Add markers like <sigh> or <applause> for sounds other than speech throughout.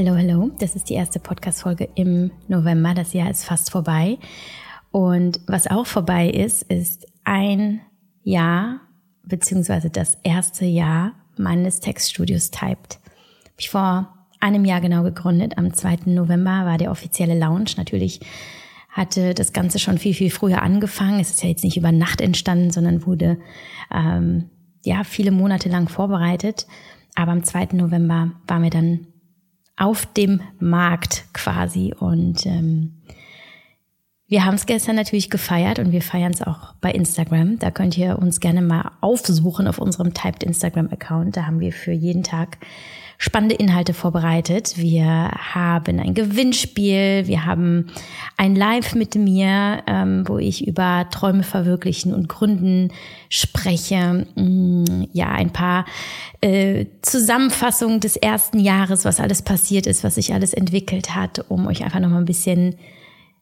Hello, hello. Das ist die erste Podcast-Folge im November. Das Jahr ist fast vorbei. Und was auch vorbei ist, ist ein Jahr, beziehungsweise das erste Jahr meines Textstudios Typed. Habe ich vor einem Jahr genau gegründet. Am 2. November war der offizielle Launch. Natürlich hatte das Ganze schon viel, viel früher angefangen. Es ist ja jetzt nicht über Nacht entstanden, sondern wurde ähm, ja viele Monate lang vorbereitet. Aber am 2. November waren wir dann auf dem Markt quasi und ähm, wir haben es gestern natürlich gefeiert und wir feiern es auch bei Instagram. Da könnt ihr uns gerne mal aufsuchen auf unserem Typed Instagram-Account. Da haben wir für jeden Tag spannende Inhalte vorbereitet. Wir haben ein Gewinnspiel, wir haben ein Live mit mir, ähm, wo ich über Träume verwirklichen und Gründen spreche. Mm, ja, ein paar äh, Zusammenfassungen des ersten Jahres, was alles passiert ist, was sich alles entwickelt hat, um euch einfach noch mal ein bisschen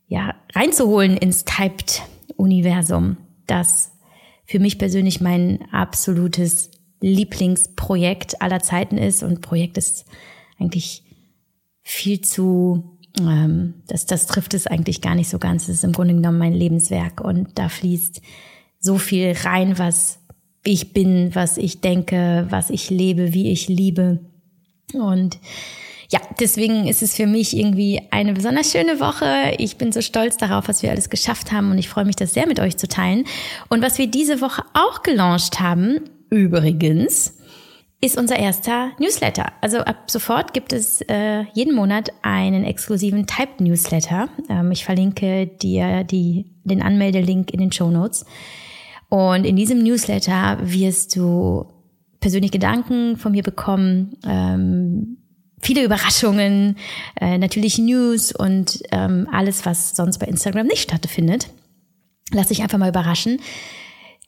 ja, reinzuholen ins Typed-Universum, das für mich persönlich mein absolutes Lieblingsprojekt aller Zeiten ist und Projekt ist eigentlich viel zu, ähm, das, das trifft es eigentlich gar nicht so ganz. Es ist im Grunde genommen mein Lebenswerk und da fließt so viel rein, was ich bin, was ich denke, was ich lebe, wie ich liebe. Und ja, deswegen ist es für mich irgendwie eine besonders schöne Woche. Ich bin so stolz darauf, was wir alles geschafft haben und ich freue mich, das sehr mit euch zu teilen. Und was wir diese Woche auch gelauncht haben, übrigens, ist unser erster Newsletter. Also ab sofort gibt es äh, jeden Monat einen exklusiven Typed Newsletter. Ähm, ich verlinke dir die, den Anmeldelink in den Show Notes. Und in diesem Newsletter wirst du persönliche Gedanken von mir bekommen, ähm, viele Überraschungen, äh, natürlich News und ähm, alles, was sonst bei Instagram nicht stattfindet. Lass dich einfach mal überraschen.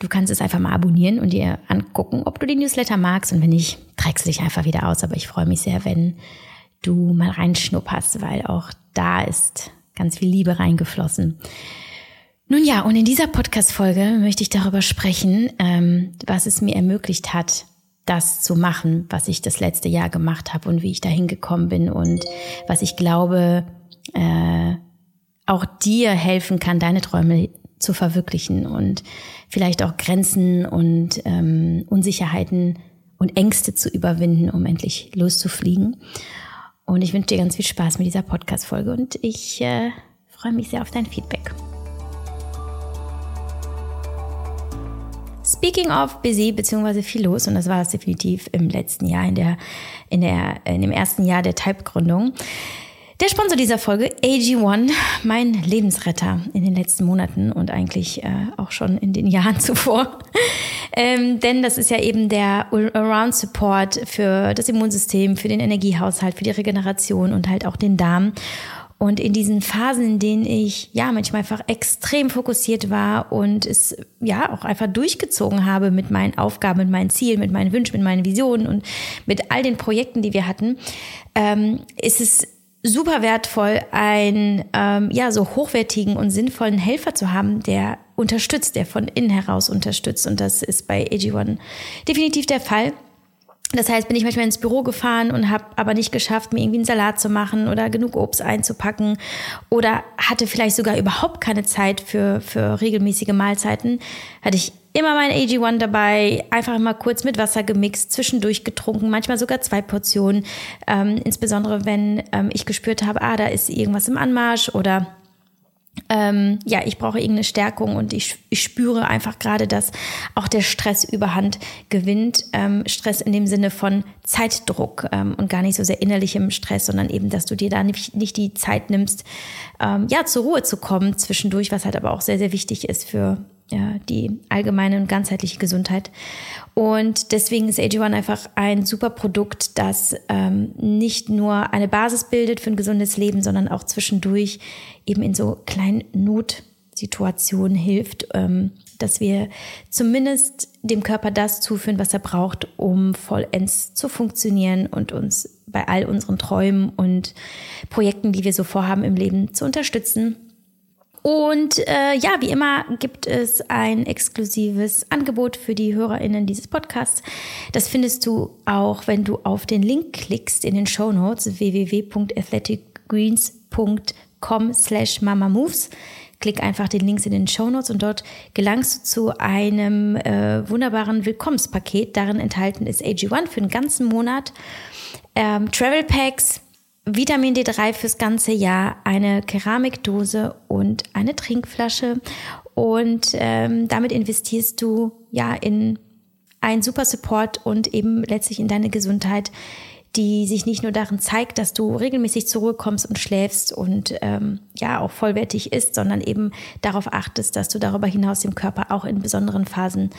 Du kannst es einfach mal abonnieren und dir angucken, ob du die Newsletter magst. Und wenn nicht, trägst dich einfach wieder aus. Aber ich freue mich sehr, wenn du mal reinschnupperst, weil auch da ist ganz viel Liebe reingeflossen. Nun ja, und in dieser Podcast-Folge möchte ich darüber sprechen, ähm, was es mir ermöglicht hat, das zu machen, was ich das letzte Jahr gemacht habe und wie ich dahin gekommen bin und was ich glaube, äh, auch dir helfen kann, deine Träume zu verwirklichen und vielleicht auch Grenzen und ähm, Unsicherheiten und Ängste zu überwinden, um endlich loszufliegen. Und ich wünsche dir ganz viel Spaß mit dieser Podcast-Folge und ich äh, freue mich sehr auf dein Feedback. Speaking of busy, beziehungsweise viel los, und das war es definitiv im letzten Jahr, in der, in der, in dem ersten Jahr der Type-Gründung. Der Sponsor dieser Folge, AG1, mein Lebensretter in den letzten Monaten und eigentlich äh, auch schon in den <laughs> Jahren zuvor. ähm, denn das ist ja eben der Around Support für das Immunsystem, für den Energiehaushalt, für die Regeneration und halt auch den Darm. Und in diesen Phasen, in denen ich ja manchmal einfach extrem fokussiert war und es ja auch einfach durchgezogen habe mit meinen Aufgaben, mit meinen Zielen, mit meinen Wünschen, mit meinen Visionen und mit all den Projekten, die wir hatten, ähm, ist es super wertvoll, einen ähm, ja so hochwertigen und sinnvollen Helfer zu haben, der unterstützt, der von innen heraus unterstützt. Und das ist bei AG1 definitiv der Fall. Das heißt, bin ich manchmal ins Büro gefahren und habe aber nicht geschafft, mir irgendwie einen Salat zu machen oder genug Obst einzupacken oder hatte vielleicht sogar überhaupt keine Zeit für, für regelmäßige Mahlzeiten, hatte ich immer mein AG1 dabei, einfach mal kurz mit Wasser gemixt, zwischendurch getrunken, manchmal sogar zwei Portionen, ähm, insbesondere wenn ähm, ich gespürt habe, ah, da ist irgendwas im Anmarsch oder ähm, ja, ich brauche irgendeine Stärkung und ich, ich spüre einfach gerade, dass auch der Stress überhand gewinnt. Ähm, Stress in dem Sinne von Zeitdruck ähm, und gar nicht so sehr innerlichem Stress, sondern eben, dass du dir da nicht, nicht die Zeit nimmst, ähm, ja, zur Ruhe zu kommen zwischendurch, was halt aber auch sehr, sehr wichtig ist für ja, die allgemeine und ganzheitliche Gesundheit. Und deswegen ist AG1 einfach ein super Produkt, das ähm, nicht nur eine Basis bildet für ein gesundes Leben, sondern auch zwischendurch eben in so kleinen Notsituationen hilft, ähm, dass wir zumindest dem Körper das zuführen, was er braucht, um vollends zu funktionieren und uns bei all unseren Träumen und Projekten, die wir so vorhaben im Leben, zu unterstützen Und äh, ja, wie immer gibt es ein exklusives Angebot für die HörerInnen dieses Podcasts. Das findest du auch, wenn du auf den Link klickst in den Show Notes www.athleticgreens.com slash mamamoves. Klick einfach den Links in den Show Notes und dort gelangst du zu einem äh, wunderbaren Willkommenspaket. Darin enthalten ist AG1 für den ganzen Monat, ähm, Travel Packs, Vitamin D3 fürs ganze Jahr, eine Keramikdose und eine Trinkflasche. Und ähm, damit investierst du ja in einen super Support und eben letztlich in deine Gesundheit, die sich nicht nur darin zeigt, dass du regelmäßig zur Ruhe kommst und schläfst und ähm, ja auch vollwertig isst, sondern eben darauf achtest, dass du darüber hinaus dem Körper auch in besonderen Phasen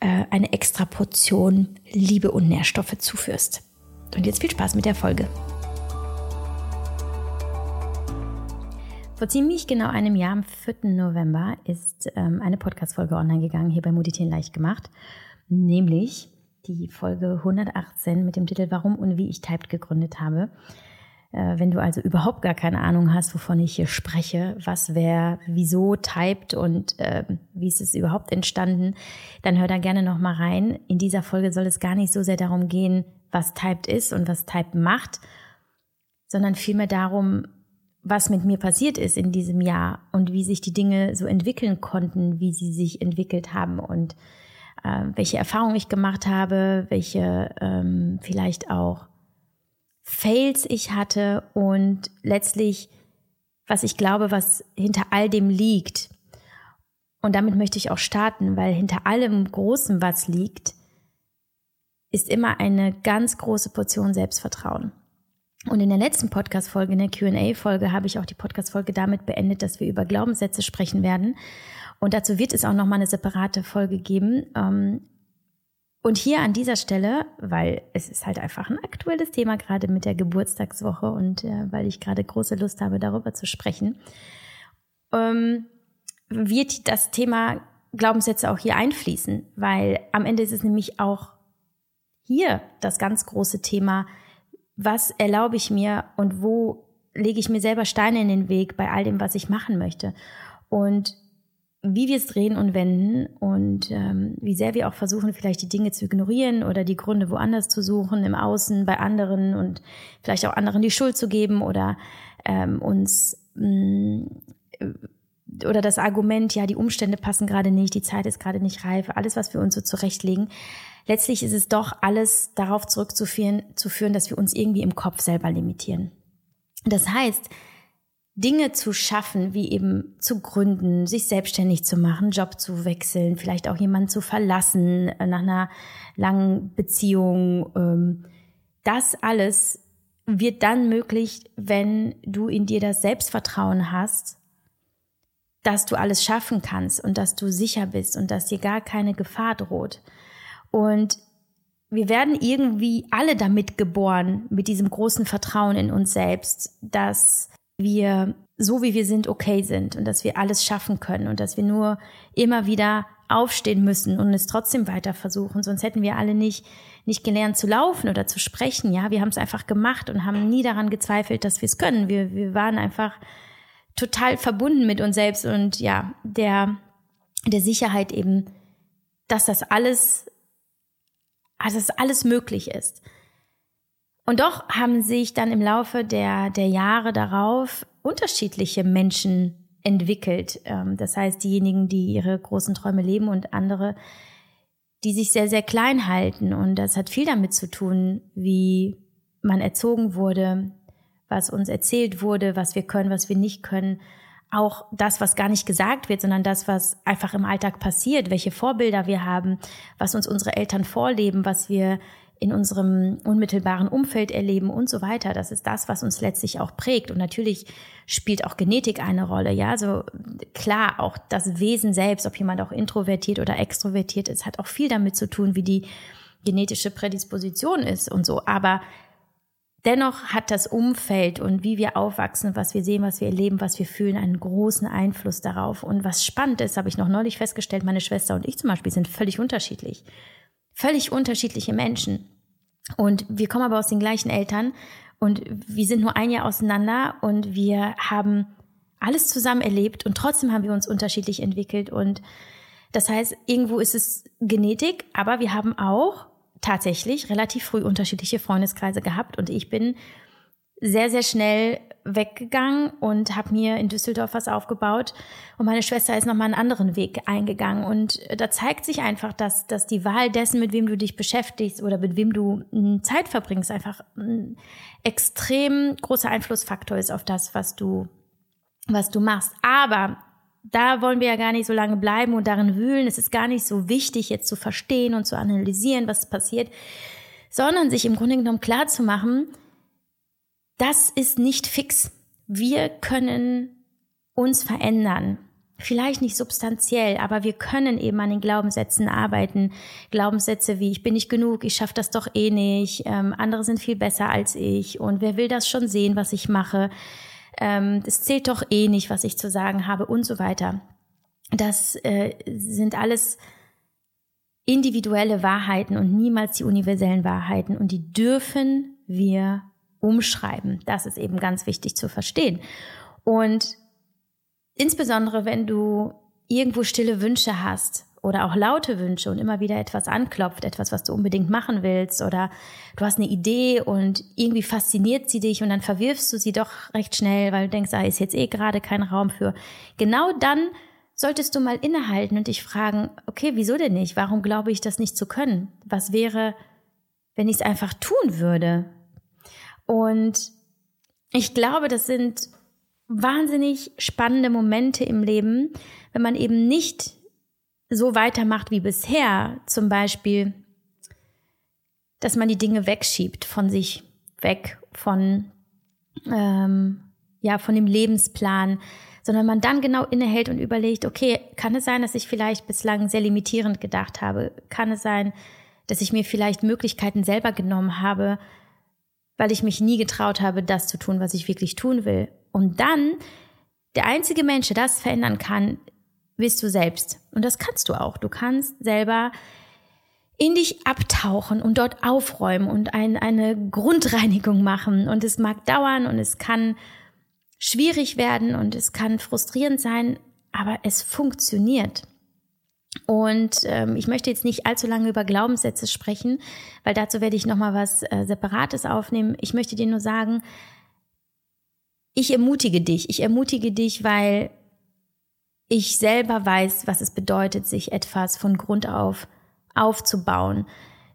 äh, eine extra Portion Liebe und Nährstoffe zuführst. Und jetzt viel Spaß mit der Folge. Vor ziemlich genau einem Jahr, am 4. November, ist ähm, eine Podcast-Folge online gegangen, hier bei Meditieren leicht gemacht. Nämlich die Folge 118 mit dem Titel Warum und wie ich Typed gegründet habe. Äh, wenn du also überhaupt gar keine Ahnung hast, wovon ich hier spreche, was wer wieso typed und äh, wie ist es überhaupt entstanden, dann hör da gerne noch mal rein. In dieser Folge soll es gar nicht so sehr darum gehen, was typed ist und was typed macht, sondern vielmehr darum, was mit mir passiert ist in diesem Jahr und wie sich die Dinge so entwickeln konnten, wie sie sich entwickelt haben und äh, welche Erfahrungen ich gemacht habe, welche ähm, vielleicht auch Fails ich hatte und letztlich, was ich glaube, was hinter all dem liegt. Und damit möchte ich auch starten, weil hinter allem Großen, was liegt, ist immer eine ganz große Portion Selbstvertrauen. Und in der letzten Podcast-Folge, in der QA-Folge, habe ich auch die Podcast-Folge damit beendet, dass wir über Glaubenssätze sprechen werden. Und dazu wird es auch nochmal eine separate Folge geben. Ähm, und hier an dieser Stelle, weil es ist halt einfach ein aktuelles Thema, gerade mit der Geburtstagswoche und äh, weil ich gerade große Lust habe, darüber zu sprechen, ähm, wird das Thema Glaubenssätze auch hier einfließen, weil am Ende ist es nämlich auch hier das ganz große Thema, was erlaube ich mir und wo lege ich mir selber Steine in den Weg bei all dem, was ich machen möchte. Und wie wir es drehen und wenden und ähm, wie sehr wir auch versuchen, vielleicht die Dinge zu ignorieren oder die Gründe woanders zu suchen, im Außen, bei anderen und vielleicht auch anderen die Schuld zu geben oder ähm, uns mh, mm, oder das Argument, ja, die Umstände passen gerade nicht, die Zeit ist gerade nicht reif, alles, was wir uns so zurechtlegen, letztlich ist es doch alles darauf zurückzuführen, zu führen, dass wir uns irgendwie im Kopf selber limitieren. Das heißt, Dinge zu schaffen, wie eben zu gründen, sich selbstständig zu machen, Job zu wechseln, vielleicht auch jemanden zu verlassen äh, nach einer langen Beziehung, ähm, das alles wird dann möglich, wenn du in dir das Selbstvertrauen hast, dass du alles schaffen kannst und dass du sicher bist und dass dir gar keine Gefahr droht. Und wir werden irgendwie alle damit geboren, mit diesem großen Vertrauen in uns selbst, dass wir so wie wir sind okay sind und dass wir alles schaffen können und dass wir nur immer wieder aufstehen müssen und es trotzdem weiter versuchen. Sonst hätten wir alle nicht, nicht gelernt zu laufen oder zu sprechen. Ja, wir haben es einfach gemacht und haben nie daran gezweifelt, dass wir es können. Wir, wir waren einfach total verbunden mit uns selbst und ja, der, der Sicherheit eben, dass das alles dass alles möglich ist. Und doch haben sich dann im Laufe der, der Jahre darauf unterschiedliche Menschen entwickelt. Ähm, das heißt, diejenigen, die ihre großen Träume leben und andere, die sich sehr, sehr klein halten. Und das hat viel damit zu tun, wie man erzogen wurde, was uns erzählt wurde, was wir können, was wir nicht können auch das, was gar nicht gesagt wird, sondern das, was einfach im Alltag passiert, welche Vorbilder wir haben, was uns unsere Eltern vorleben, was wir in unserem unmittelbaren Umfeld erleben und so weiter. Das ist das, was uns letztlich auch prägt. Und natürlich spielt auch Genetik eine Rolle. Ja, so klar, auch das Wesen selbst, ob jemand auch introvertiert oder extrovertiert ist, hat auch viel damit zu tun, wie die genetische Prädisposition ist und so. Aber Dennoch hat das Umfeld und wie wir aufwachsen, was wir sehen, was wir erleben, was wir fühlen, einen großen Einfluss darauf. Und was spannend ist, habe ich noch neulich festgestellt, meine Schwester und ich zum Beispiel sind völlig unterschiedlich. Völlig unterschiedliche Menschen. Und wir kommen aber aus den gleichen Eltern und wir sind nur ein Jahr auseinander und wir haben alles zusammen erlebt und trotzdem haben wir uns unterschiedlich entwickelt. Und das heißt, irgendwo ist es Genetik, aber wir haben auch tatsächlich relativ früh unterschiedliche Freundeskreise gehabt und ich bin sehr, sehr schnell weggegangen und habe mir in Düsseldorf was aufgebaut. Und meine Schwester ist nochmal einen anderen Weg eingegangen. Und da zeigt sich einfach, dass, dass die Wahl dessen, mit wem du dich beschäftigst oder mit wem du hm, Zeit verbringst, einfach ein extrem großer Einflussfaktor ist auf das, was du, was du machst. Aber da wollen wir ja gar nicht so lange bleiben und darin wühlen. Es ist gar nicht so wichtig, jetzt zu verstehen und zu analysieren, was passiert, sondern sich im Grunde genommen klar zu machen, das ist nicht fix. Wir können uns verändern. Vielleicht nicht substanziell, aber wir können eben an den Glaubenssätzen arbeiten. Glaubenssätze wie ich bin nicht genug, ich schaffe das doch eh nicht, ähm, andere sind viel besser als ich und wer will das schon sehen, was ich mache. Ähm, es zählt doch eh nicht, was ich zu sagen habe und so weiter. Das äh, sind alles individuelle Wahrheiten und niemals die universellen Wahrheiten und die dürfen wir umschreiben. Das ist eben ganz wichtig zu verstehen. Und insbesondere, wenn du irgendwo stille Wünsche hast oder auch laute Wünsche und immer wieder etwas anklopft, etwas, was du unbedingt machen willst oder du hast eine Idee und irgendwie fasziniert sie dich und dann verwirfst du sie doch recht schnell, weil du denkst, da ah, ist jetzt eh gerade kein Raum für. Genau dann solltest du mal innehalten und dich fragen, okay, wieso denn nicht? Warum glaube ich das nicht zu können? Was wäre, wenn ich es einfach tun würde? Und ich glaube, das sind wahnsinnig spannende Momente im Leben, wenn man eben nicht so weitermacht wie bisher, zum Beispiel, dass man die Dinge wegschiebt von sich weg, von ähm, ja von dem Lebensplan, sondern man dann genau innehält und überlegt, okay, kann es sein, dass ich vielleicht bislang sehr limitierend gedacht habe? Kann es sein, dass ich mir vielleicht Möglichkeiten selber genommen habe, weil ich mich nie getraut habe, das zu tun, was ich wirklich tun will. Und dann, der einzige Mensch, der das verändern kann, bist du selbst. Und das kannst du auch. Du kannst selber in dich abtauchen und dort aufräumen und ein, eine Grundreinigung machen. Und es mag dauern und es kann schwierig werden und es kann frustrierend sein, aber es funktioniert. Und ähm, ich möchte jetzt nicht allzu lange über Glaubenssätze sprechen, weil dazu werde ich nochmal was äh, Separates aufnehmen. Ich möchte dir nur sagen, ich ermutige dich. Ich ermutige dich, weil ich selber weiß, was es bedeutet, sich etwas von Grund auf aufzubauen.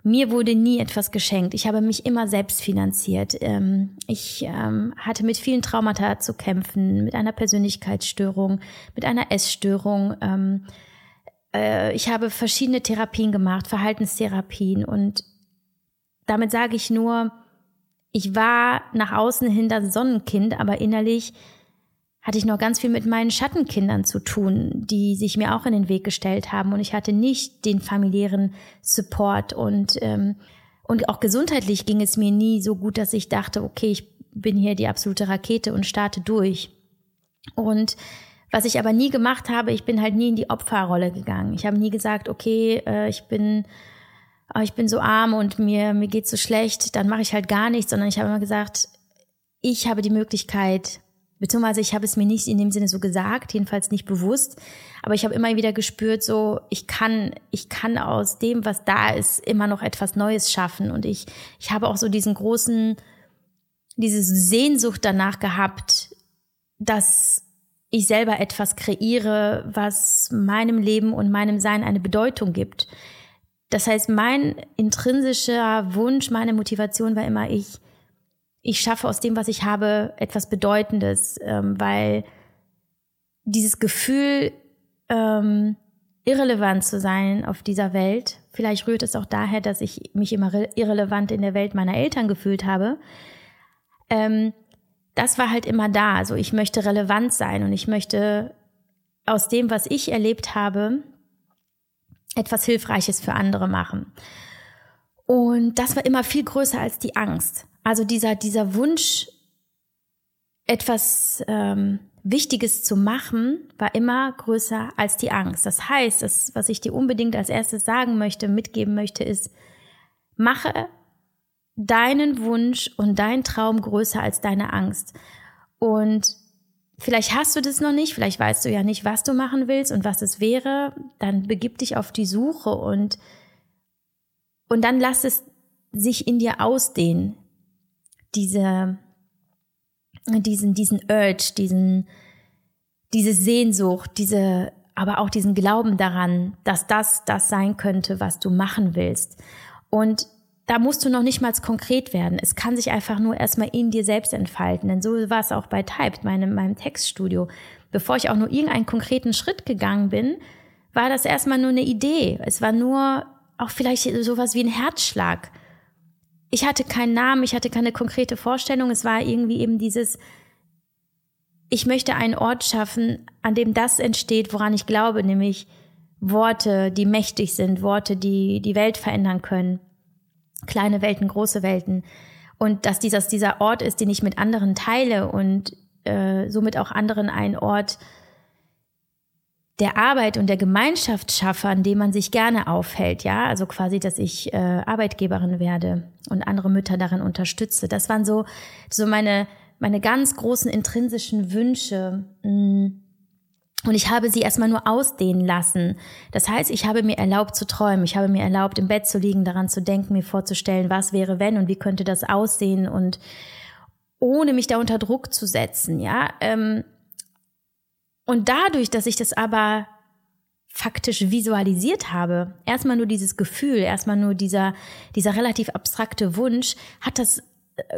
Mir wurde nie etwas geschenkt. Ich habe mich immer selbst finanziert. Ähm, ich ähm, hatte mit vielen Traumata zu kämpfen, mit einer Persönlichkeitsstörung, mit einer Essstörung ähm, äh, ich habe verschiedene Therapien gemacht, Verhaltenstherapien und damit sage ich nur, ich war nach außen hin das Sonnenkind, aber innerlich hatte ich noch ganz viel mit meinen Schattenkindern zu tun, die sich mir auch in den Weg gestellt haben und ich hatte nicht den familiären Support und ähm, und auch gesundheitlich ging es mir nie so gut, dass ich dachte, okay, ich bin hier die absolute Rakete und starte durch. Und was ich aber nie gemacht habe, ich bin halt nie in die Opferrolle gegangen. Ich habe nie gesagt, okay, äh, ich bin oh, ich bin so arm und mir mir geht's so schlecht, dann mache ich halt gar nichts, sondern ich habe immer gesagt, ich habe die Möglichkeit, beziehungsweise ich habe es mir nicht in dem Sinne so gesagt, jedenfalls nicht bewusst, aber ich habe immer wieder gespürt, so ich kann, ich kann aus dem, was da ist, immer noch etwas Neues schaffen und ich, ich habe auch so diesen großen, diese Sehnsucht danach gehabt, dass ich selber etwas kreiere, was meinem Leben und meinem Sein eine Bedeutung gibt. Das heißt, mein intrinsischer Wunsch, meine Motivation war immer, ich, ich schaffe aus dem, was ich habe, etwas Bedeutendes, ähm, weil dieses Gefühl, ähm, irrelevant zu sein auf dieser Welt, vielleicht rührt es auch daher, dass ich mich immer irrelevant in der Welt meiner Eltern gefühlt habe, ähm, das war halt immer da. Also ich möchte relevant sein und ich möchte aus dem, was ich erlebt habe, etwas Hilfreiches für andere machen. Und das war immer viel größer als die Angst. Also dieser, dieser Wunsch, etwas ähm, Wichtiges zu machen, war immer größer als die Angst. Das heißt, das, was ich dir unbedingt als erstes sagen möchte, mitgeben möchte, ist, mache deinen Wunsch und dein Traum größer als deine Angst. Und Vielleicht hast du das noch nicht, vielleicht weißt du ja nicht, was du machen willst und was es wäre, dann begib dich auf die Suche und, und dann lass es sich in dir ausdehnen. Diese, diesen, diesen Urge, diesen, diese Sehnsucht, diese, aber auch diesen Glauben daran, dass das das sein könnte, was du machen willst. Und da musst du noch nicht mal konkret werden. Es kann sich einfach nur erstmal in dir selbst entfalten. Denn so war es auch bei Typed, meinem, meinem Textstudio. Bevor ich auch nur irgendeinen konkreten Schritt gegangen bin, war das erstmal nur eine Idee. Es war nur auch vielleicht sowas wie ein Herzschlag. Ich hatte keinen Namen, ich hatte keine konkrete Vorstellung. Es war irgendwie eben dieses, ich möchte einen Ort schaffen, an dem das entsteht, woran ich glaube, nämlich Worte, die mächtig sind, Worte, die die Welt verändern können kleine Welten, große Welten. Und dass dieses, dieser Ort ist, den ich mit anderen teile und äh, somit auch anderen ein Ort der Arbeit und der Gemeinschaft schaffe, an dem man sich gerne aufhält, ja, also quasi, dass ich äh, Arbeitgeberin werde und andere Mütter darin unterstütze. Das waren so so meine meine ganz großen intrinsischen Wünsche. Mh, mm. Und ich habe sie erstmal nur ausdehnen lassen. Das heißt, ich habe mir erlaubt zu träumen. Ich habe mir erlaubt, im Bett zu liegen, daran zu denken, mir vorzustellen, was wäre wenn und wie könnte das aussehen und ohne mich da unter Druck zu setzen, ja. Ähm, und dadurch, dass ich das aber faktisch visualisiert habe, erstmal nur dieses Gefühl, erstmal nur dieser, dieser relativ abstrakte Wunsch, hat das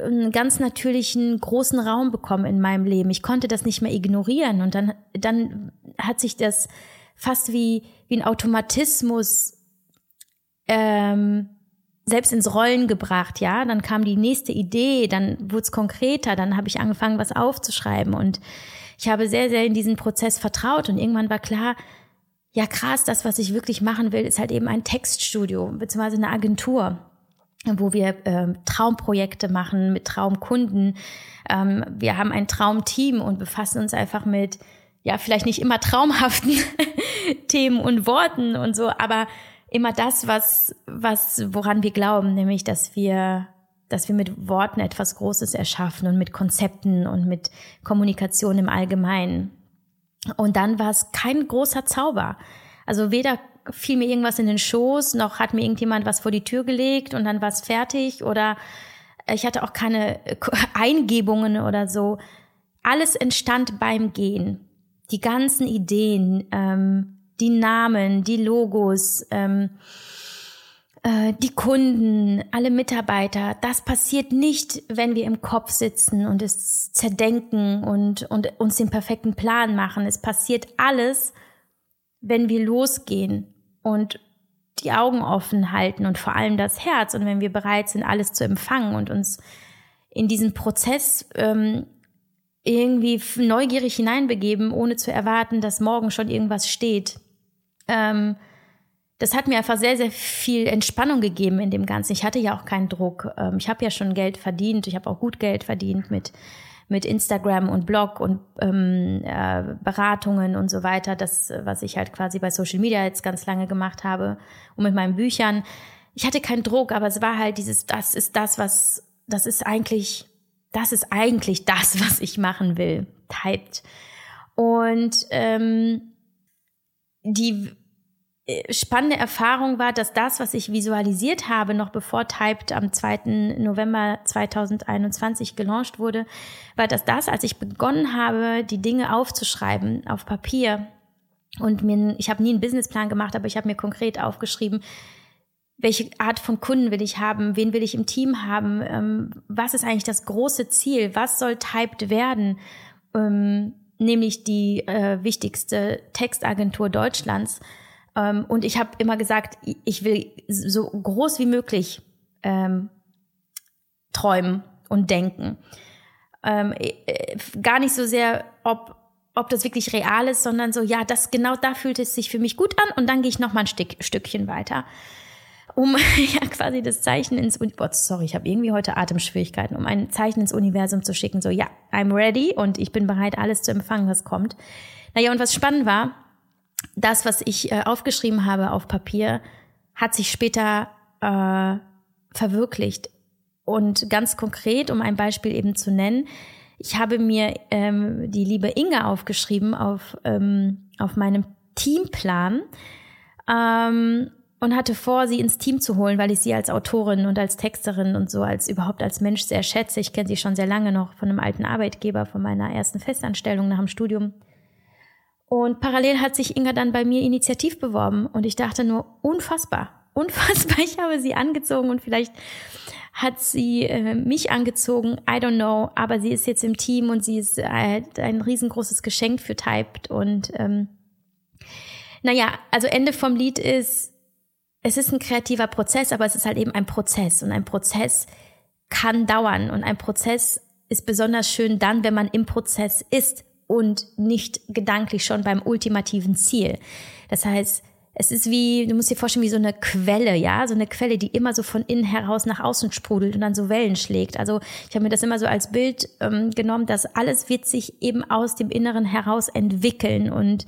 einen ganz natürlichen großen Raum bekommen in meinem Leben. Ich konnte das nicht mehr ignorieren und dann, dann hat sich das fast wie, wie ein Automatismus ähm, selbst ins Rollen gebracht, ja. Dann kam die nächste Idee, dann wurde es konkreter, dann habe ich angefangen, was aufzuschreiben und ich habe sehr, sehr in diesen Prozess vertraut und irgendwann war klar, ja krass, das, was ich wirklich machen will, ist halt eben ein Textstudio, beziehungsweise eine Agentur wo wir äh, Traumprojekte machen mit Traumkunden. Ähm, wir haben ein Traumteam und befassen uns einfach mit, ja, vielleicht nicht immer traumhaften <laughs> Themen und Worten und so, aber immer das, was, was, woran wir glauben, nämlich, dass wir, dass wir mit Worten etwas Großes erschaffen und mit Konzepten und mit Kommunikation im Allgemeinen. Und dann war es kein großer Zauber. Also weder fiel mir irgendwas in den Schoß, noch hat mir irgendjemand was vor die Tür gelegt und dann war es fertig oder ich hatte auch keine Eingebungen oder so. Alles entstand beim Gehen. Die ganzen Ideen, ähm, die Namen, die Logos, ähm, äh, die Kunden, alle Mitarbeiter. Das passiert nicht, wenn wir im Kopf sitzen und es zerdenken und, und uns den perfekten Plan machen. Es passiert alles, wenn wir losgehen und die Augen offen halten und vor allem das Herz und wenn wir bereit sind, alles zu empfangen und uns in diesen Prozess ähm, irgendwie neugierig hineinbegeben, ohne zu erwarten, dass morgen schon irgendwas steht. Ähm, das hat mir einfach sehr, sehr viel Entspannung gegeben in dem Ganzen. Ich hatte ja auch keinen Druck. Ähm, ich habe ja schon Geld verdient. Ich habe auch gut Geld verdient mit mit Instagram und Blog und ähm, äh, Beratungen und so weiter, das, was ich halt quasi bei Social Media jetzt ganz lange gemacht habe und mit meinen Büchern. Ich hatte keinen Druck, aber es war halt dieses, das ist das, was, das ist eigentlich, das ist eigentlich das, <laughs> was ich machen will, typed. Und ähm, die spannende Erfahrung war, dass das, was ich visualisiert habe, noch bevor Typed am 2. November 2021 gelauncht wurde, war, dass das, als ich begonnen habe, die Dinge aufzuschreiben auf Papier und mir, ich habe nie einen Businessplan gemacht, aber ich habe mir konkret aufgeschrieben, welche Art von Kunden will ich haben, wen will ich im Team haben, ähm, was ist eigentlich das große Ziel, was soll Typed werden, ähm, nämlich die äh, wichtigste Textagentur Deutschlands ähm, und ich habe immer gesagt, ich will so groß wie möglich ähm, träumen und denken. Ähm, äh, gar nicht so sehr, ob, ob das wirklich real ist, sondern so, ja, das genau da fühlt es sich für mich gut an und dann gehe ich noch mal ein Stück, Stückchen weiter. Um <laughs> ja quasi das Zeichen ins Universum, sorry, ich habe irgendwie heute Atemschwierigkeiten, um ein Zeichen ins Universum zu schicken, so ja, I'm ready und ich bin bereit, alles zu empfangen, was kommt. Naja, und was spannend war, das, was ich äh, aufgeschrieben habe auf Papier, hat sich später äh, verwirklicht. Und ganz konkret, um ein Beispiel eben zu nennen, Ich habe mir ähm, die liebe Inga aufgeschrieben auf, ähm, auf meinem Teamplan ähm, und hatte vor, sie ins Team zu holen, weil ich sie als Autorin und als Texterin und so als überhaupt als Mensch sehr schätze. Ich kenne sie schon sehr lange noch von einem alten Arbeitgeber, von meiner ersten Festanstellung nach dem Studium. Und parallel hat sich Inga dann bei mir initiativ beworben und ich dachte nur, unfassbar, <laughs> unfassbar. Ich habe sie angezogen und vielleicht hat sie äh, mich angezogen, I don't know, aber sie ist jetzt im Team und sie ist äh, ein riesengroßes Geschenk für Typed und ähm, naja, also Ende vom Lied ist, es ist ein kreativer Prozess, aber es ist halt eben ein Prozess und ein Prozess kann dauern und ein Prozess ist besonders schön dann, wenn man im Prozess ist und nicht gedanklich schon beim ultimativen Ziel. Das heißt, es ist wie, du musst dir vorstellen, wie so eine Quelle, ja, so eine Quelle, die immer so von innen heraus nach außen sprudelt und dann so Wellen schlägt. Also ich habe mir das immer so als Bild ähm, genommen, dass alles wird sich eben aus dem Inneren heraus entwickeln und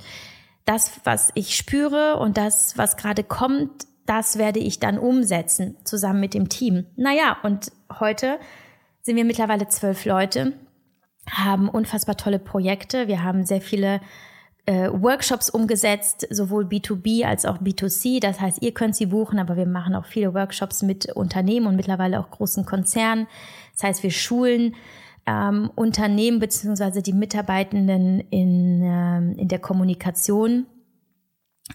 das, was ich spüre und das, was gerade kommt, das werde ich dann umsetzen, zusammen mit dem Team. Naja, und heute sind wir mittlerweile zwölf Leute, haben unfassbar tolle Projekte. Wir haben sehr viele äh, Workshops umgesetzt, sowohl B2B als auch B2C. Das heißt, ihr könnt sie buchen, aber wir machen auch viele Workshops mit Unternehmen und mittlerweile auch großen Konzernen. Das heißt, wir schulen ähm, Unternehmen beziehungsweise die Mitarbeitenden in, ähm, in der Kommunikation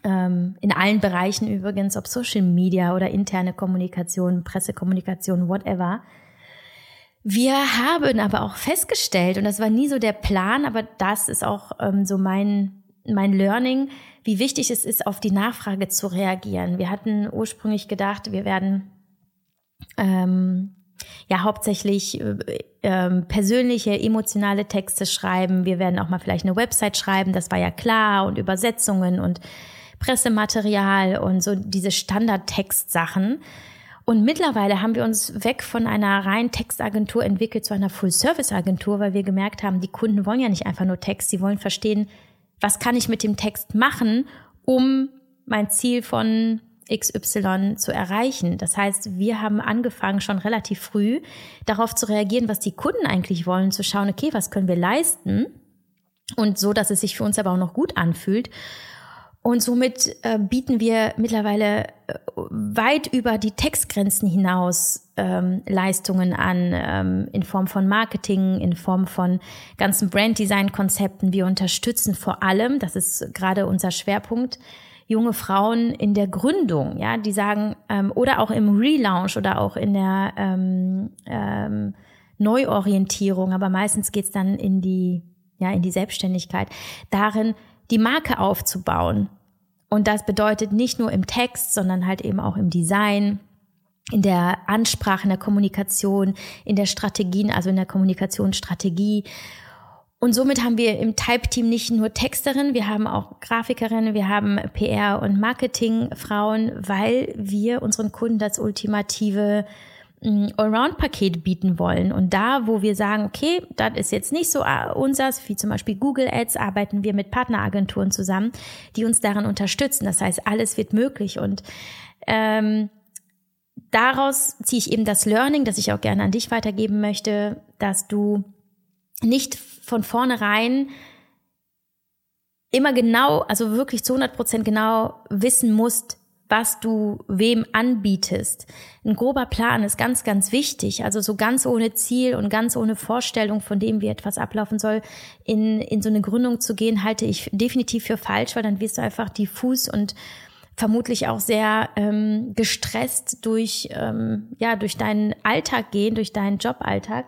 ähm, in allen Bereichen übrigens, ob Social Media oder interne Kommunikation, Pressekommunikation, whatever. Wir haben aber auch festgestellt, und das war nie so der Plan, aber das ist auch ähm, so mein, mein Learning, wie wichtig es ist, auf die Nachfrage zu reagieren. Wir hatten ursprünglich gedacht, wir werden ähm, ja hauptsächlich äh, äh, persönliche, emotionale Texte schreiben. Wir werden auch mal vielleicht eine Website schreiben, das war ja klar, und Übersetzungen und Pressematerial und so diese Standardtextsachen. Und mittlerweile haben wir uns weg von einer reinen Textagentur entwickelt zu einer Full-Service-Agentur, weil wir gemerkt haben, die Kunden wollen ja nicht einfach nur Text, sie wollen verstehen, was kann ich mit dem Text machen, um mein Ziel von XY zu erreichen. Das heißt, wir haben angefangen, schon relativ früh darauf zu reagieren, was die Kunden eigentlich wollen, zu schauen, okay, was können wir leisten? Und so, dass es sich für uns aber auch noch gut anfühlt. Und somit äh, bieten wir mittlerweile äh, weit über die Textgrenzen hinaus ähm, Leistungen an, ähm, in Form von Marketing, in Form von ganzen Branddesign-Konzepten. Wir unterstützen vor allem, das ist gerade unser Schwerpunkt, junge Frauen in der Gründung, ja, die sagen, ähm, oder auch im Relaunch oder auch in der ähm, ähm, Neuorientierung, aber meistens geht's dann in die, ja, in die Selbstständigkeit, darin die Marke aufzubauen. Und das bedeutet nicht nur im Text, sondern halt eben auch im Design, in der Ansprache, in der Kommunikation, in der Strategien, also in der Kommunikationsstrategie. Und somit haben wir im Type-Team nicht nur Texterinnen, wir haben auch Grafikerinnen, wir haben PR- und Marketingfrauen, weil wir unseren Kunden das ultimative Allround-Paket bieten wollen. Und da, wo wir sagen, okay, das ist jetzt nicht so äh, unsers, wie zum Beispiel Google Ads, arbeiten wir mit Partneragenturen zusammen, die uns darin unterstützen. Das heißt, alles wird möglich. Und ähm, daraus ziehe ich eben das Learning, das ich auch gerne an dich weitergeben möchte, dass du nicht von vornherein immer genau, also wirklich zu 100 Prozent genau wissen musst, was du wem anbietest. Ein grober Plan ist ganz, ganz wichtig. Also so ganz ohne Ziel und ganz ohne Vorstellung von dem, wie etwas ablaufen soll, in, in so eine Gründung zu gehen, halte ich definitiv für falsch, weil dann wirst du einfach diffus und vermutlich auch sehr ähm, gestresst durch, ähm, ja, durch deinen Alltag gehen, durch deinen Joballtag.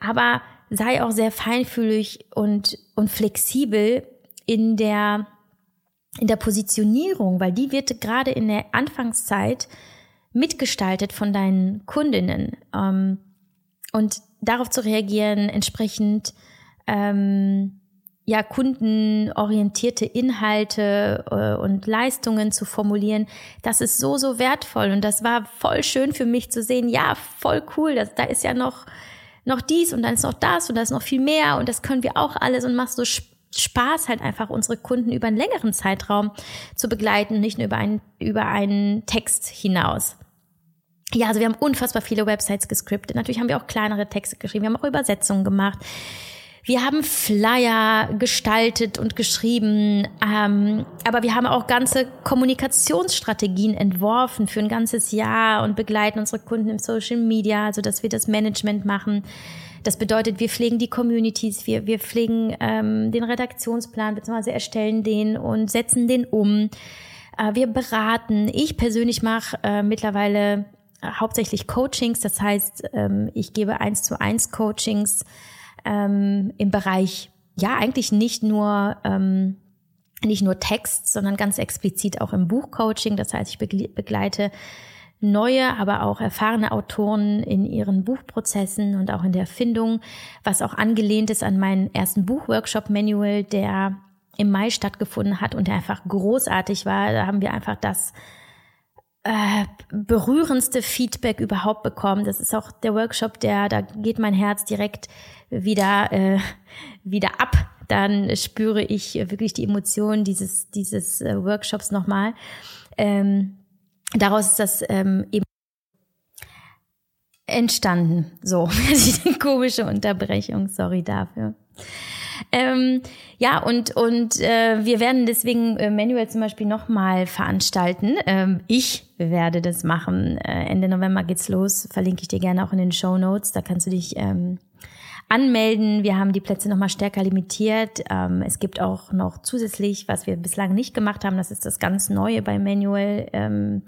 Aber sei auch sehr feinfühlig und, und flexibel in der in der Positionierung, weil die wird gerade in der Anfangszeit mitgestaltet von deinen Kundinnen. Ähm, und darauf zu reagieren, entsprechend ähm, ja kundenorientierte Inhalte äh, und Leistungen zu formulieren, das ist so so wertvoll und das war voll schön für mich zu sehen. Ja, voll cool, das, da ist ja noch noch dies und dann ist noch das und da ist noch viel mehr und das können wir auch alles und machst so Spaß halt einfach unsere Kunden über einen längeren Zeitraum zu begleiten, nicht nur über einen, über einen Text hinaus. Ja, also wir haben unfassbar viele Websites gescriptet. Natürlich haben wir auch kleinere Texte geschrieben. Wir haben auch Übersetzungen gemacht. Wir haben Flyer gestaltet und geschrieben, ähm, aber wir haben auch ganze Kommunikationsstrategien entworfen für ein ganzes Jahr und begleiten unsere Kunden im Social Media, so dass wir das Management machen. Das bedeutet, wir pflegen die Communities, wir, wir pflegen ähm, den Redaktionsplan bzw. erstellen den und setzen den um. Äh, wir beraten. Ich persönlich mache äh, mittlerweile hauptsächlich Coachings, das heißt, ähm, ich gebe eins zu eins Coachings ähm, im Bereich, ja, eigentlich nicht nur, ähm, nicht nur Text, sondern ganz explizit auch im Buchcoaching. Das heißt, ich begleite neue, aber auch erfahrene Autoren in ihren Buchprozessen und auch in der Erfindung, was auch angelehnt ist an meinen ersten Buchworkshop-Manual, der im Mai stattgefunden hat und der einfach großartig war. Da haben wir einfach das äh, berührendste Feedback überhaupt bekommen. Das ist auch der Workshop, der, da geht mein Herz direkt wieder, äh, wieder ab. Dann spüre ich wirklich die Emotionen dieses, dieses äh, Workshops nochmal. Ähm, daraus ist das ähm, eben entstanden. So, <laughs> komische Unterbrechung, sorry dafür. Ähm, ja, und, und äh, wir werden deswegen äh, Manuel zum Beispiel nochmal veranstalten. Ähm, ich werde das machen. Äh, Ende November geht's los. Verlinke ich dir gerne auch in den Show Notes. Da kannst du dich ähm, anmelden. Wir haben die Plätze nochmal stärker limitiert. Ähm, es gibt auch noch zusätzlich, was wir bislang nicht gemacht haben, das ist das ganz Neue bei Manuel. Ähm,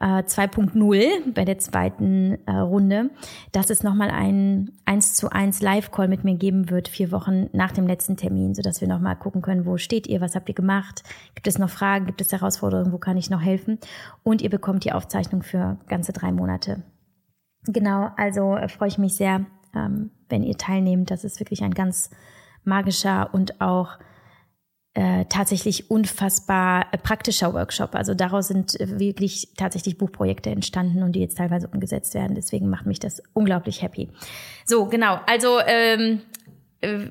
2.0 äh, bei der zweiten äh, Runde, dass es nochmal ein 1 zu 1 Live-Call mit mir geben wird, vier Wochen nach dem letzten Termin, sodass wir nochmal gucken können, wo steht ihr, was habt ihr gemacht, gibt es noch Fragen, gibt es Herausforderungen, wo kann ich noch helfen und ihr bekommt die Aufzeichnung für ganze drei Monate. Genau, also äh, freue ich mich sehr, ähm, wenn ihr teilnehmt. Das ist wirklich ein ganz magischer und auch äh, tatsächlich unfassbar äh, praktischer Workshop. Also daraus sind äh, wirklich tatsächlich Buchprojekte entstanden und die jetzt teilweise umgesetzt werden. Deswegen macht mich das unglaublich happy. So, genau. Also ähm, äh,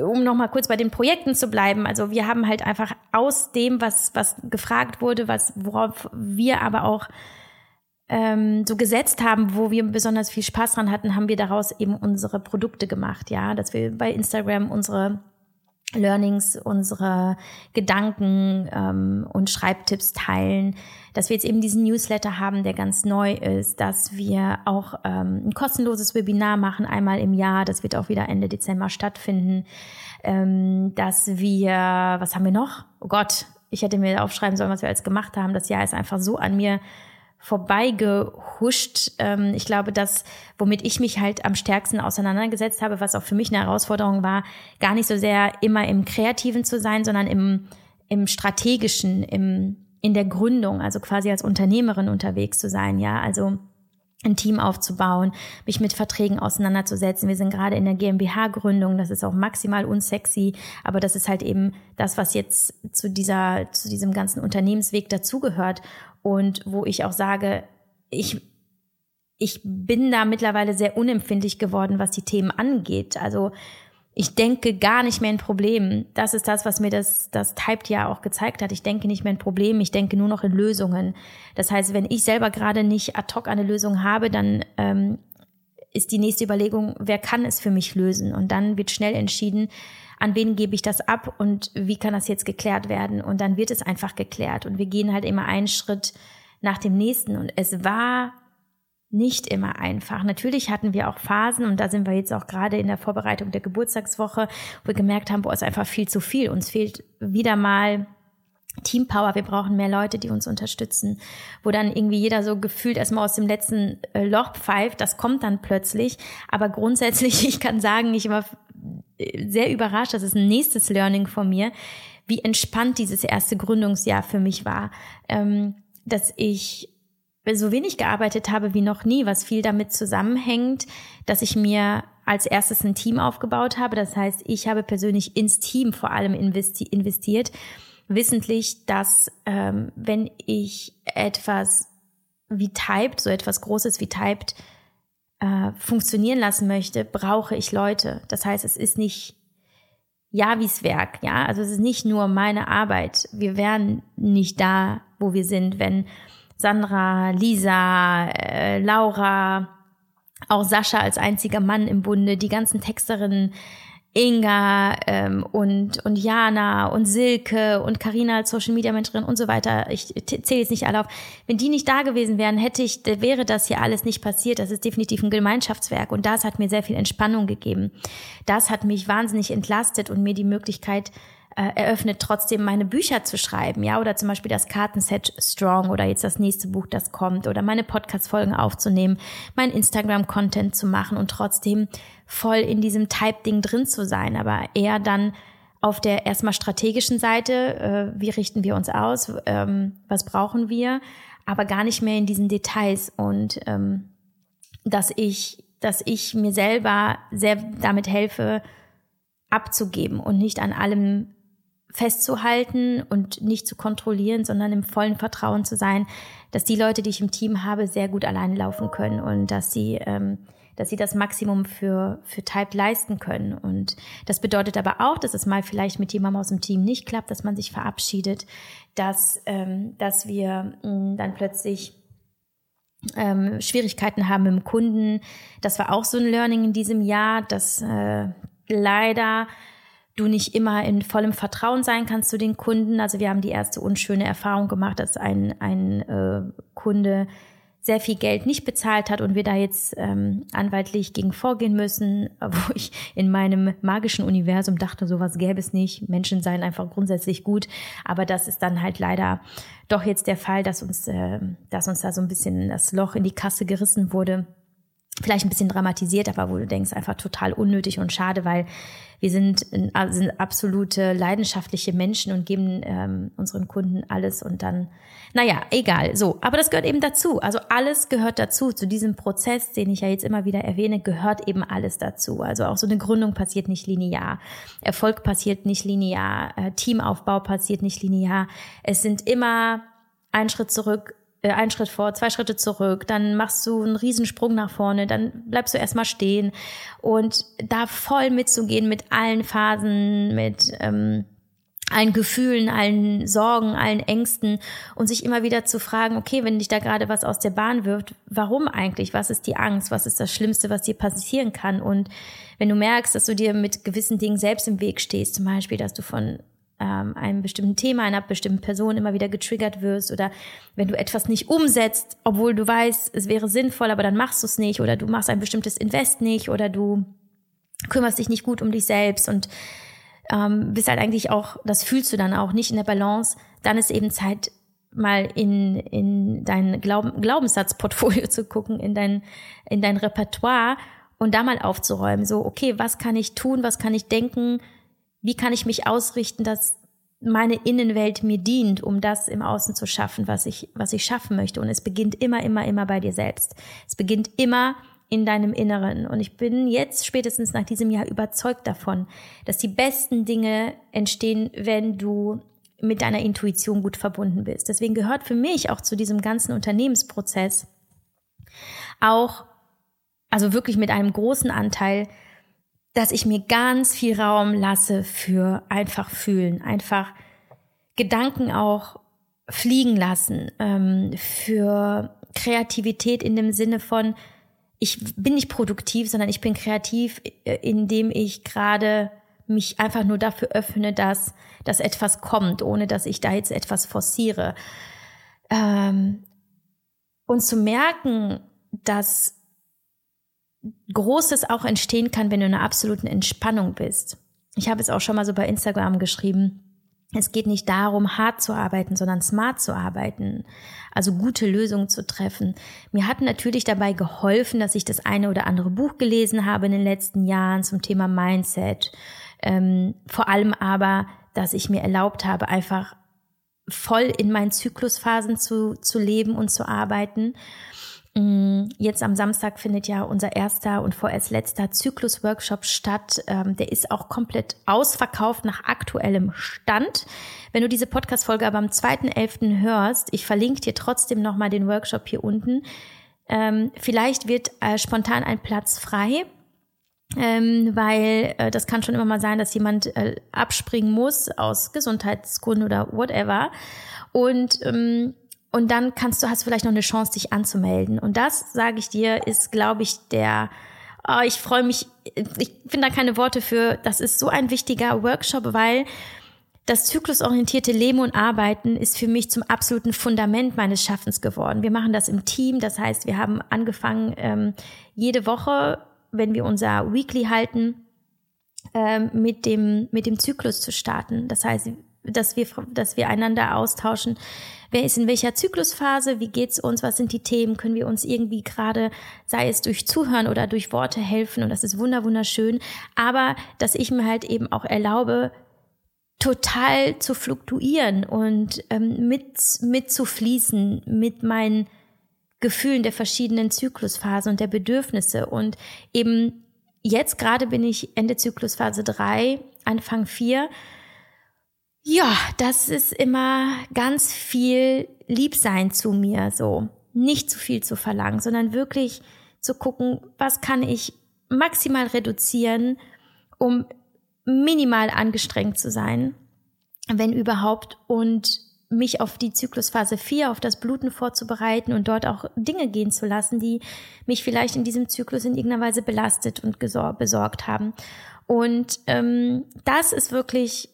um noch mal kurz bei den Projekten zu bleiben, also wir haben halt einfach aus dem, was was gefragt wurde, was worauf wir aber auch ähm, so gesetzt haben, wo wir besonders viel Spaß dran hatten, haben wir daraus eben unsere Produkte gemacht, ja, dass wir bei Instagram unsere Learnings, unsere Gedanken ähm, und Schreibtipps teilen, dass wir jetzt eben diesen Newsletter haben, der ganz neu ist, dass wir auch ähm, ein kostenloses Webinar machen, einmal im Jahr, das wird auch wieder Ende Dezember stattfinden, ähm, dass wir, was haben wir noch? Oh Gott, ich hätte mir aufschreiben sollen, was wir alles gemacht haben. Das Jahr ist einfach so an mir vorbeigehuscht. Ähm, ich glaube, das, womit ich mich halt am stärksten auseinandergesetzt habe, was auch für mich eine Herausforderung war, gar nicht so sehr immer im Kreativen zu sein, sondern im, im Strategischen, im, in der Gründung, also quasi als Unternehmerin unterwegs zu sein, ja, also ein Team aufzubauen, mich mit Verträgen auseinanderzusetzen. Wir sind gerade in der GmbH-Gründung, das ist auch maximal unsexy, aber das ist halt eben das, was jetzt zu dieser, zu diesem ganzen Unternehmensweg dazugehört und wo ich auch sage, ich, ich bin da mittlerweile sehr unempfindlich geworden, was die Themen angeht. Also ich denke gar nicht mehr in Problemen. Das ist das, was mir das, das Typed ja auch gezeigt hat. Ich denke nicht mehr in Problemen, ich denke nur noch in Lösungen. Das heißt, wenn ich selber gerade nicht ad hoc eine Lösung habe, dann ähm, ist die nächste Überlegung, wer kann es für mich lösen? Und dann wird schnell entschieden, an wen gebe ich das ab und wie kann das jetzt geklärt werden? Und dann wird es einfach geklärt. Und wir gehen halt immer einen Schritt nach dem nächsten. Und es war nicht immer einfach. Natürlich hatten wir auch Phasen und da sind wir jetzt auch gerade in der Vorbereitung der Geburtstagswoche, wo wir gemerkt haben, boah, ist einfach viel zu viel. Uns fehlt wieder mal Teampower, wir brauchen mehr Leute, die uns unterstützen, wo dann irgendwie jeder so gefühlt erstmal aus dem letzten äh, Loch pfeift, das kommt dann plötzlich, aber grundsätzlich, <laughs> ich kann sagen, ich war sehr überrascht, das ist ein nächstes Learning von mir, wie entspannt dieses erste Gründungsjahr für mich war, ähm, dass ich so wenig gearbeitet habe wie noch nie, was viel damit zusammenhängt, dass ich mir als erstes ein Team aufgebaut habe. Das heißt, ich habe persönlich ins Team vor allem investi investiert, wissentlich, dass ähm, wenn ich etwas wie Typed, so etwas Großes wie Typed, äh, funktionieren lassen möchte, brauche ich Leute. Das heißt, es ist nicht Javis Werk, ja, also es ist nicht nur meine Arbeit. Wir wären nicht da, wo wir sind, wenn Sandra, Lisa, äh, Laura, auch Sascha als einziger Mann im Bunde, die ganzen Texterinnen, Inga ähm, und, und Jana und Silke und Karina als Social Media Mentorin und so weiter. Ich zähle jetzt nicht alle auf. Wenn die nicht da gewesen wären, hätte ich, wäre das hier alles nicht passiert. Das ist definitiv ein Gemeinschaftswerk und das hat mir sehr viel Entspannung gegeben. Das hat mich wahnsinnig entlastet und mir die Möglichkeit äh, eröffnet, trotzdem meine Bücher zu schreiben, ja, oder zum Beispiel das Kartenset Strong oder jetzt das nächste Buch, das kommt, oder meine Podcast-Folgen aufzunehmen, mein Instagram-Content zu machen und trotzdem voll in diesem Type-Ding drin zu sein, aber eher dann auf der erstmal strategischen Seite, äh, wie richten wir uns aus, ähm, was brauchen wir, aber gar nicht mehr in diesen Details. Und ähm, dass ich, dass ich mir selber sehr damit helfe, abzugeben und nicht an allem festzuhalten und nicht zu kontrollieren, sondern im vollen Vertrauen zu sein, dass die Leute, die ich im Team habe, sehr gut allein laufen können und dass sie, ähm, dass sie das Maximum für, für Type leisten können. Und das bedeutet aber auch, dass es mal vielleicht mit jemandem aus dem Team nicht klappt, dass man sich verabschiedet, dass, ähm, dass wir mh, mm, dann plötzlich ähm, Schwierigkeiten haben mit dem Kunden. Das war auch so ein Learning in diesem Jahr, dass äh, leider du nicht immer in vollem Vertrauen sein kannst zu den Kunden. Also wir haben die erste unschöne Erfahrung gemacht, dass ein, ein äh, Kunde sehr viel Geld nicht bezahlt hat und wir da jetzt ähm, anwaltlich gegen vorgehen müssen, <laughs> wo ich in meinem magischen Universum dachte, sowas gäbe es nicht. Menschen seien einfach grundsätzlich gut. Aber das ist dann halt leider doch jetzt der Fall, dass uns, äh, dass uns da so ein bisschen das Loch in die Kasse gerissen wurde vielleicht ein bisschen dramatisiert, aber wo du denkst, einfach total unnötig und schade, weil wir sind, sind absolute leidenschaftliche Menschen und geben ähm, unseren Kunden alles und dann, naja, egal, so. Aber das gehört eben dazu. Also alles gehört dazu. Zu diesem Prozess, den ich ja jetzt immer wieder erwähne, gehört eben alles dazu. Also auch so eine Gründung passiert nicht linear. Erfolg passiert nicht linear. Äh, Teamaufbau passiert nicht linear. Es sind immer ein Schritt zurück, äh, einen Schritt vor, zwei Schritte zurück, dann machst du einen Riesensprung nach vorne, dann bleibst du erstmal stehen und da voll mitzugehen mit allen Phasen, mit ähm, allen Gefühlen, allen Sorgen, allen Ängsten und sich immer wieder zu fragen, okay, wenn dich da gerade was aus der Bahn wirft, warum eigentlich? Was ist die Angst? Was ist das Schlimmste, was dir passieren kann? Und wenn du merkst, dass du dir mit gewissen Dingen selbst im Weg stehst, zum Beispiel, dass du von ähm, einem bestimmten Thema, einer bestimmten Person immer wieder getriggert wirst oder wenn du etwas nicht umsetzt, obwohl du weißt, es wäre sinnvoll, aber dann machst du es nicht oder du machst ein bestimmtes Invest nicht oder du kümmerst dich nicht gut um dich selbst und ähm, bist halt eigentlich auch, das fühlst du dann auch nicht in der Balance, dann ist eben Zeit, mal in, in dein Glauben, Glaubenssatzportfolio <laughs> zu gucken, in dein, in dein Repertoire und da mal aufzuräumen. So, okay, was kann ich tun, was kann ich denken, wie kann ich mich ausrichten, dass meine Innenwelt mir dient, um das im Außen zu schaffen, was ich, was ich schaffen möchte. Und es beginnt immer, immer, immer bei dir selbst. Es beginnt immer in deinem Inneren. Und ich bin jetzt spätestens nach diesem Jahr überzeugt davon, dass die besten Dinge entstehen, wenn du mit deiner Intuition gut verbunden bist. Deswegen gehört für mich auch zu diesem ganzen Unternehmensprozess auch, also wirklich mit einem großen Anteil, dass ich mir ganz viel Raum lasse für einfach fühlen, einfach Gedanken auch fliegen lassen, ähm, für Kreativität in dem Sinne von, ich bin nicht produktiv, sondern ich bin kreativ, äh, indem ich gerade mich einfach nur dafür öffne, dass, dass etwas kommt, ohne dass ich da jetzt etwas forciere. Ähm, und zu merken, dass Großes auch entstehen kann, wenn du in einer absoluten Entspannung bist. Ich habe es auch schon mal so bei Instagram geschrieben. Es geht nicht darum, hart zu arbeiten, sondern smart zu arbeiten, also gute Lösungen zu treffen. Mir hat natürlich dabei geholfen, dass ich das eine oder andere Buch gelesen habe in den letzten Jahren zum Thema Mindset. Ähm, vor allem aber, dass ich mir erlaubt habe, einfach voll in meinen Zyklusphasen zu, zu leben und zu arbeiten jetzt am Samstag findet ja unser erster und vorerst letzter Zyklus-Workshop statt. Ähm, der ist auch komplett ausverkauft nach aktuellem Stand. Wenn du diese Podcast-Folge aber am 2.11. hörst, ich verlinke dir trotzdem nochmal den Workshop hier unten. Ähm, vielleicht wird äh, spontan ein Platz frei. Ähm, weil äh, das kann schon immer mal sein, dass jemand äh, abspringen muss aus Gesundheitsgründen oder whatever. Und ähm, und dann kannst du, hast du vielleicht noch eine Chance, dich anzumelden. Und das, sage ich dir, ist, glaube ich, der oh, ich freue mich, ich finde da keine Worte für. Das ist so ein wichtiger Workshop, weil das zyklusorientierte Leben und Arbeiten ist für mich zum absoluten Fundament meines Schaffens geworden. Wir machen das im Team, das heißt, wir haben angefangen, ähm, jede Woche, wenn wir unser Weekly halten, ähm, mit, dem, mit dem Zyklus zu starten. Das heißt, dass wir, dass wir einander austauschen. Wer ist in welcher Zyklusphase? Wie geht's uns? Was sind die Themen? Können wir uns irgendwie gerade, sei es durch Zuhören oder durch Worte helfen? Und das ist wunder, wunderschön. Aber, dass ich mir halt eben auch erlaube, total zu fluktuieren und ähm, mit, mit mit meinen Gefühlen der verschiedenen Zyklusphasen und der Bedürfnisse. Und eben jetzt gerade bin ich Ende Zyklusphase drei Anfang vier Ja, das ist immer ganz viel Liebsein zu mir, so. Nicht zu viel zu verlangen, sondern wirklich zu gucken, was kann ich maximal reduzieren, um minimal angestrengt zu sein, wenn überhaupt, und mich auf die Zyklusphase 4, auf das Bluten vorzubereiten und dort auch Dinge gehen zu lassen, die mich vielleicht in diesem Zyklus in irgendeiner Weise belastet und besorgt haben. Und ähm, das ist wirklich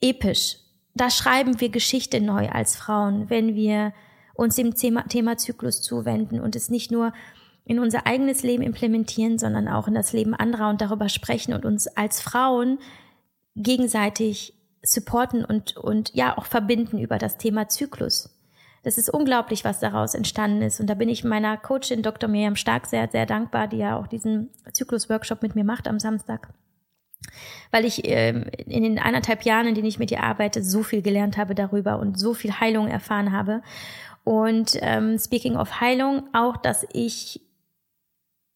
episch. Da schreiben wir Geschichte neu als Frauen, wenn wir uns dem Thema, Thema Zyklus zuwenden und es nicht nur in unser eigenes Leben implementieren, sondern auch in das Leben anderer und darüber sprechen und uns als Frauen gegenseitig supporten und, und ja auch verbinden über das Thema Zyklus. Das ist unglaublich, was daraus entstanden ist. Und da bin ich meiner Coachin Dr. Miriam Stark sehr, sehr dankbar, die ja auch diesen Zyklus-Workshop mit mir macht am Samstag. Weil ich äh, in den eineinhalb Jahren, in denen ich mit ihr arbeite, so viel gelernt habe darüber und so viel Heilung erfahren habe. Und ähm, speaking of Heilung, auch, dass ich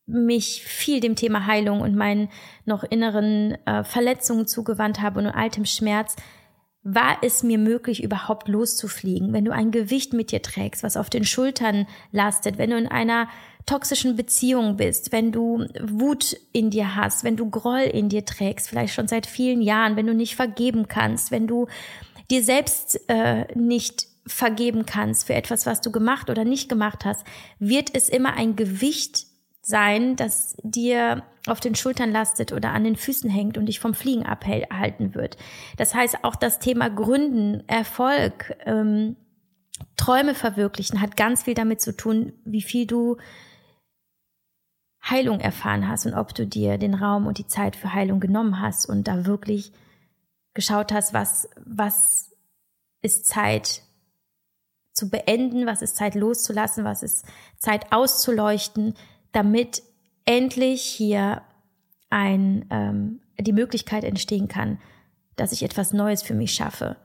mich viel dem Thema Heilung und meinen noch inneren äh, Verletzungen zugewandt habe und altem Schmerz, war es mir möglich, überhaupt loszufliegen. Wenn du ein Gewicht mit dir trägst, was auf den Schultern lastet, wenn du in einer toxischen Beziehung bist, wenn du Wut in dir hast, wenn du Groll in dir trägst, vielleicht schon seit vielen Jahren, wenn du nicht vergeben kannst, wenn du dir selbst äh, nicht vergeben kannst für etwas, was du gemacht oder nicht gemacht hast, wird es immer ein Gewicht sein, das dir auf den Schultern lastet oder an den Füßen hängt und dich vom Fliegen abhalten wird. Das heißt, auch das Thema Gründen, Erfolg, ähm, Träume verwirklichen hat ganz viel damit zu tun, wie viel du Heilung erfahren hast und ob du dir den Raum und die Zeit für Heilung genommen hast und da wirklich geschaut hast, was, was ist Zeit zu beenden, was ist Zeit loszulassen, was ist Zeit auszuleuchten, damit endlich hier ein, ähm, die Möglichkeit entstehen kann, dass ich etwas Neues für mich schaffe.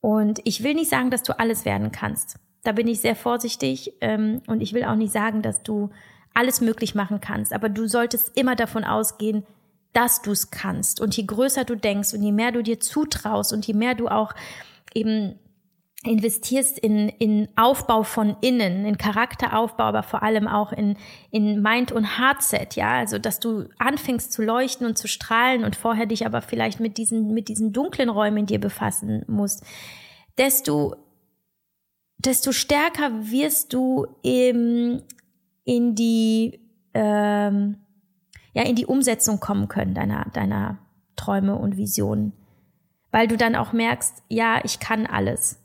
Und ich will nicht sagen, dass du alles werden kannst. Da bin ich sehr vorsichtig ähm, und ich will auch nicht sagen, dass du alles möglich machen kannst. Aber du solltest immer davon ausgehen, dass du es kannst. Und je größer du denkst und je mehr du dir zutraust und je mehr du auch eben investierst in, in Aufbau von innen, in Charakteraufbau, aber vor allem auch in, in Mind- und Heartset, ja, also dass du anfängst zu leuchten und zu strahlen und vorher dich aber vielleicht mit diesen, mit diesen dunklen Räumen in dir befassen musst, desto, desto stärker wirst du im, in die, ähm, ja, in die Umsetzung kommen können deiner, deiner Träume und Visionen. Weil du dann auch merkst, ja, ich kann alles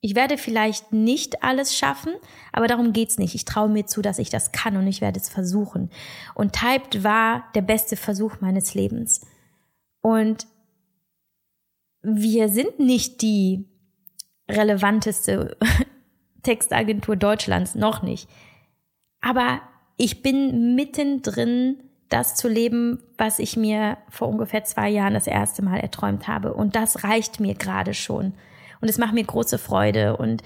ich werde vielleicht nicht alles schaffen, aber darum geht's nicht. Ich traue mir zu, dass ich das kann und ich werde es versuchen. Und Typed war der beste Versuch meines Lebens. Und wir sind nicht die relevanteste <laughs> Textagentur Deutschlands, noch nicht. Aber ich bin mittendrin, das zu leben, was ich mir vor ungefähr zwei Jahren das erste Mal erträumt habe. Und das reicht mir gerade schon. Und es macht mir große Freude und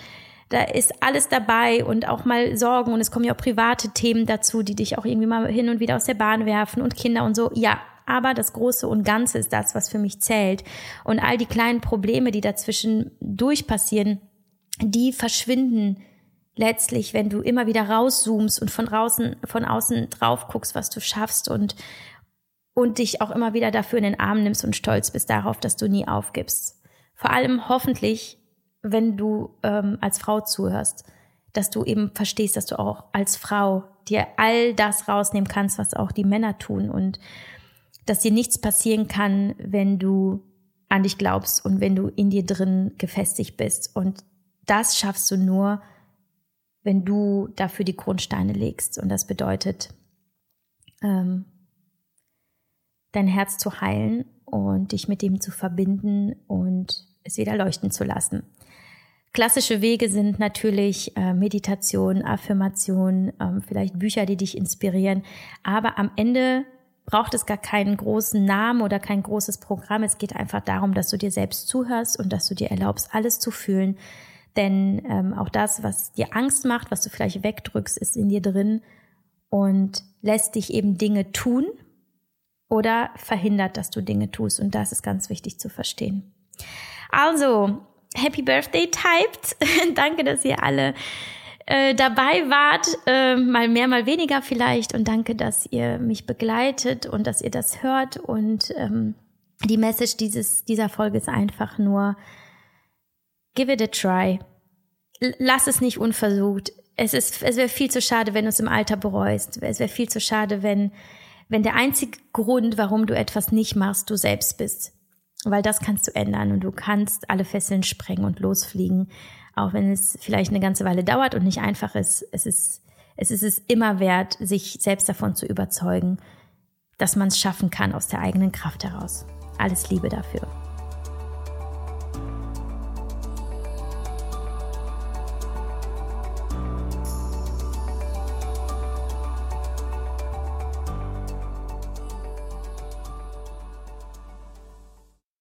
da ist alles dabei und auch mal Sorgen und es kommen ja auch private Themen dazu, die dich auch irgendwie mal hin und wieder aus der Bahn werfen und Kinder und so. Ja, aber das Große und Ganze ist das, was für mich zählt. Und all die kleinen Probleme, die dazwischen durchpassieren, die verschwinden letztlich, wenn du immer wieder rauszoomst und von draußen, von außen drauf guckst, was du schaffst und, und dich auch immer wieder dafür in den Arm nimmst und stolz bist darauf, dass du nie aufgibst. Vor allem hoffentlich, wenn du ähm, als Frau zuhörst, dass du eben verstehst, dass du auch als Frau dir all das rausnehmen kannst, was auch die Männer tun und dass dir nichts passieren kann, wenn du an dich glaubst und wenn du in dir drin gefestigt bist. Und das schaffst du nur, wenn du dafür die Grundsteine legst. Und das bedeutet, ähm, dein Herz zu heilen und dich mit ihm zu verbinden und es wieder leuchten zu lassen. Klassische Wege sind natürlich äh, Meditation, Affirmation, ähm, vielleicht Bücher, die dich inspirieren. Aber am Ende braucht es gar keinen großen Namen oder kein großes Programm. Es geht einfach darum, dass du dir selbst zuhörst und dass du dir erlaubst, alles zu fühlen. Denn ähm, auch das, was dir Angst macht, was du vielleicht wegdrückst, ist in dir drin und lässt dich eben Dinge tun oder verhindert, dass du Dinge tust. Und das ist ganz wichtig zu verstehen. Also, Happy Birthday typed. <laughs> Danke, dass ihr alle äh, dabei wart, äh, mal mehr, mal weniger vielleicht. Und danke, dass ihr mich begleitet und dass ihr das hört. Und ähm, die Message dieses, dieser Folge ist einfach nur, give it a try. Lass es nicht unversucht. Es ist, es wäre viel zu schade, wenn du es im Alter bereust. Es wäre viel zu schade, wenn, wenn der einzige Grund, warum du etwas nicht machst, du selbst bist. Weil das kannst du ändern und du kannst alle Fesseln sprengen und losfliegen auch wenn es vielleicht eine ganze Weile dauert und nicht einfach ist, es ist, es ist es immer wert, sich selbst davon zu überzeugen, dass man es schaffen kann aus der eigenen Kraft heraus. Alles Liebe dafür.